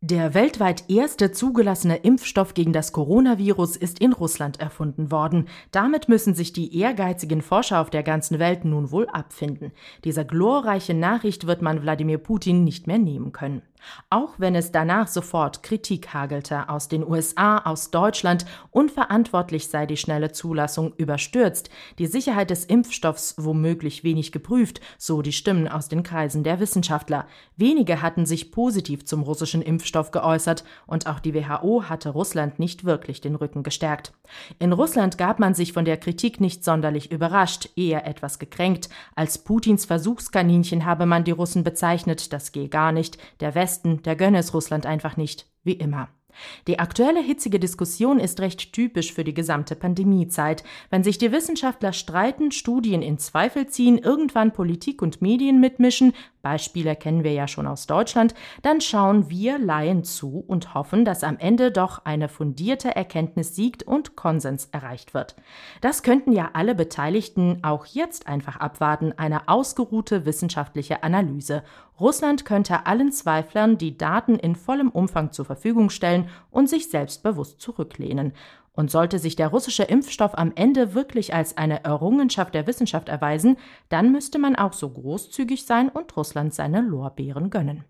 Der weltweit erste zugelassene Impfstoff gegen das Coronavirus ist in Russland erfunden worden. Damit müssen sich die ehrgeizigen Forscher auf der ganzen Welt nun wohl abfinden. Diese glorreiche Nachricht wird man Wladimir Putin nicht mehr nehmen können. Auch wenn es danach sofort Kritik hagelte aus den USA, aus Deutschland, unverantwortlich sei die schnelle Zulassung überstürzt, die Sicherheit des Impfstoffs womöglich wenig geprüft, so die Stimmen aus den Kreisen der Wissenschaftler. Wenige hatten sich positiv zum russischen Impfstoff geäußert und auch die WHO hatte Russland nicht wirklich den Rücken gestärkt. In Russland gab man sich von der Kritik nicht sonderlich überrascht, eher etwas gekränkt. Als Putins Versuchskaninchen habe man die Russen bezeichnet, das gehe gar nicht. Der Westen Westen, der gönne es Russland einfach nicht, wie immer. Die aktuelle hitzige Diskussion ist recht typisch für die gesamte Pandemiezeit. Wenn sich die Wissenschaftler streiten, Studien in Zweifel ziehen, irgendwann Politik und Medien mitmischen, Beispiele kennen wir ja schon aus Deutschland, dann schauen wir Laien zu und hoffen, dass am Ende doch eine fundierte Erkenntnis siegt und Konsens erreicht wird. Das könnten ja alle Beteiligten auch jetzt einfach abwarten, eine ausgeruhte wissenschaftliche Analyse. Russland könnte allen Zweiflern die Daten in vollem Umfang zur Verfügung stellen und sich selbstbewusst zurücklehnen. Und sollte sich der russische Impfstoff am Ende wirklich als eine Errungenschaft der Wissenschaft erweisen, dann müsste man auch so großzügig sein und Russland seine Lorbeeren gönnen.